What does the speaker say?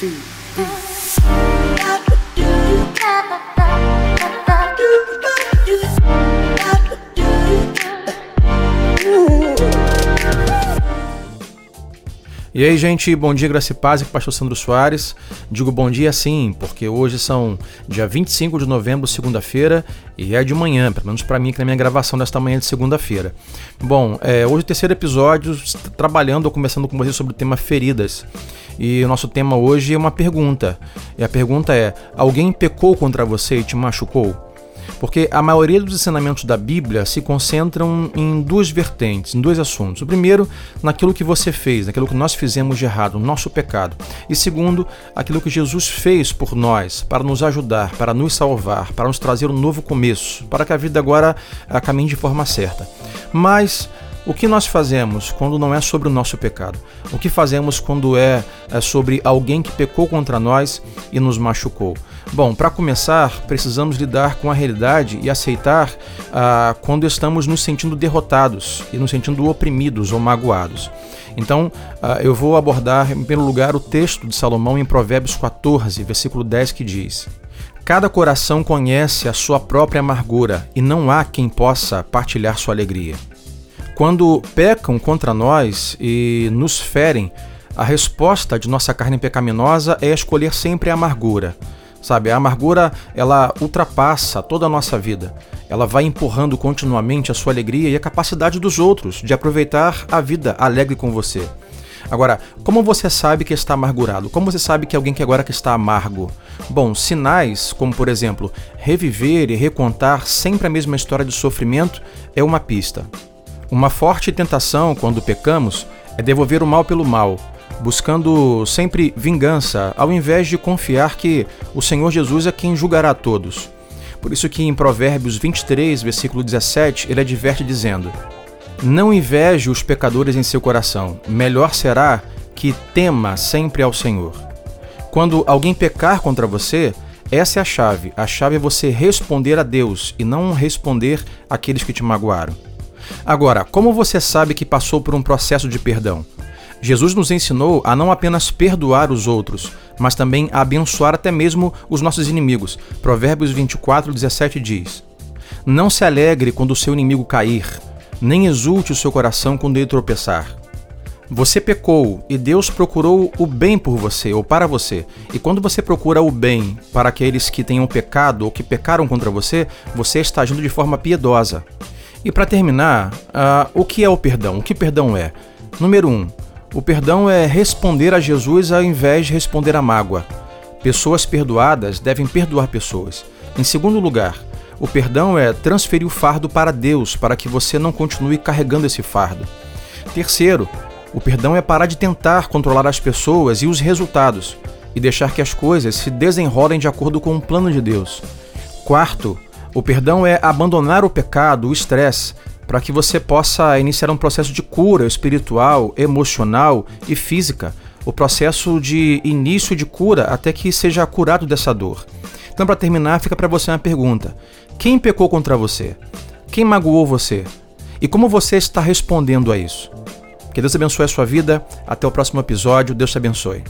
two, three. E aí, gente, bom dia, graça e paz, aqui é pastor Sandro Soares. Digo bom dia sim, porque hoje são dia 25 de novembro, segunda-feira, e é de manhã, pelo menos para mim, que na minha gravação desta manhã de segunda-feira. Bom, é, hoje é o terceiro episódio, trabalhando ou conversando com vocês sobre o tema feridas. E o nosso tema hoje é uma pergunta. E a pergunta é: alguém pecou contra você e te machucou? Porque a maioria dos ensinamentos da Bíblia se concentram em duas vertentes, em dois assuntos. O primeiro, naquilo que você fez, naquilo que nós fizemos de errado, o nosso pecado. E segundo, aquilo que Jesus fez por nós, para nos ajudar, para nos salvar, para nos trazer um novo começo, para que a vida agora caminhe de forma certa. Mas o que nós fazemos quando não é sobre o nosso pecado? O que fazemos quando é, é sobre alguém que pecou contra nós e nos machucou? Bom, para começar, precisamos lidar com a realidade e aceitar ah, quando estamos nos sentindo derrotados e nos sentindo oprimidos ou magoados. Então, ah, eu vou abordar, em primeiro lugar, o texto de Salomão em Provérbios 14, versículo 10, que diz: Cada coração conhece a sua própria amargura e não há quem possa partilhar sua alegria. Quando pecam contra nós e nos ferem, a resposta de nossa carne pecaminosa é escolher sempre a amargura. Sabe, a amargura ela ultrapassa toda a nossa vida. Ela vai empurrando continuamente a sua alegria e a capacidade dos outros de aproveitar a vida alegre com você. Agora, como você sabe que está amargurado? Como você sabe que alguém que agora que está amargo? Bom, sinais como, por exemplo, reviver e recontar sempre a mesma história de sofrimento é uma pista. Uma forte tentação quando pecamos é devolver o mal pelo mal, buscando sempre vingança, ao invés de confiar que o Senhor Jesus é quem julgará todos. Por isso que em Provérbios 23, versículo 17, ele adverte dizendo: Não inveje os pecadores em seu coração, melhor será que tema sempre ao Senhor. Quando alguém pecar contra você, essa é a chave. A chave é você responder a Deus e não responder àqueles que te magoaram. Agora, como você sabe que passou por um processo de perdão? Jesus nos ensinou a não apenas perdoar os outros, mas também a abençoar até mesmo os nossos inimigos. Provérbios 24, 17 diz: Não se alegre quando o seu inimigo cair, nem exulte o seu coração quando ele tropeçar. Você pecou e Deus procurou o bem por você ou para você. E quando você procura o bem para aqueles que tenham pecado ou que pecaram contra você, você está agindo de forma piedosa. E para terminar, uh, o que é o perdão? O que perdão é? Número 1. Um, o perdão é responder a Jesus ao invés de responder à mágoa. Pessoas perdoadas devem perdoar pessoas. Em segundo lugar, o perdão é transferir o fardo para Deus, para que você não continue carregando esse fardo. Terceiro, o perdão é parar de tentar controlar as pessoas e os resultados e deixar que as coisas se desenrolem de acordo com o plano de Deus. Quarto, o perdão é abandonar o pecado, o estresse, para que você possa iniciar um processo de cura espiritual, emocional e física, o processo de início de cura até que seja curado dessa dor. Então, para terminar, fica para você uma pergunta: quem pecou contra você? Quem magoou você? E como você está respondendo a isso? Que Deus abençoe a sua vida. Até o próximo episódio. Deus te abençoe.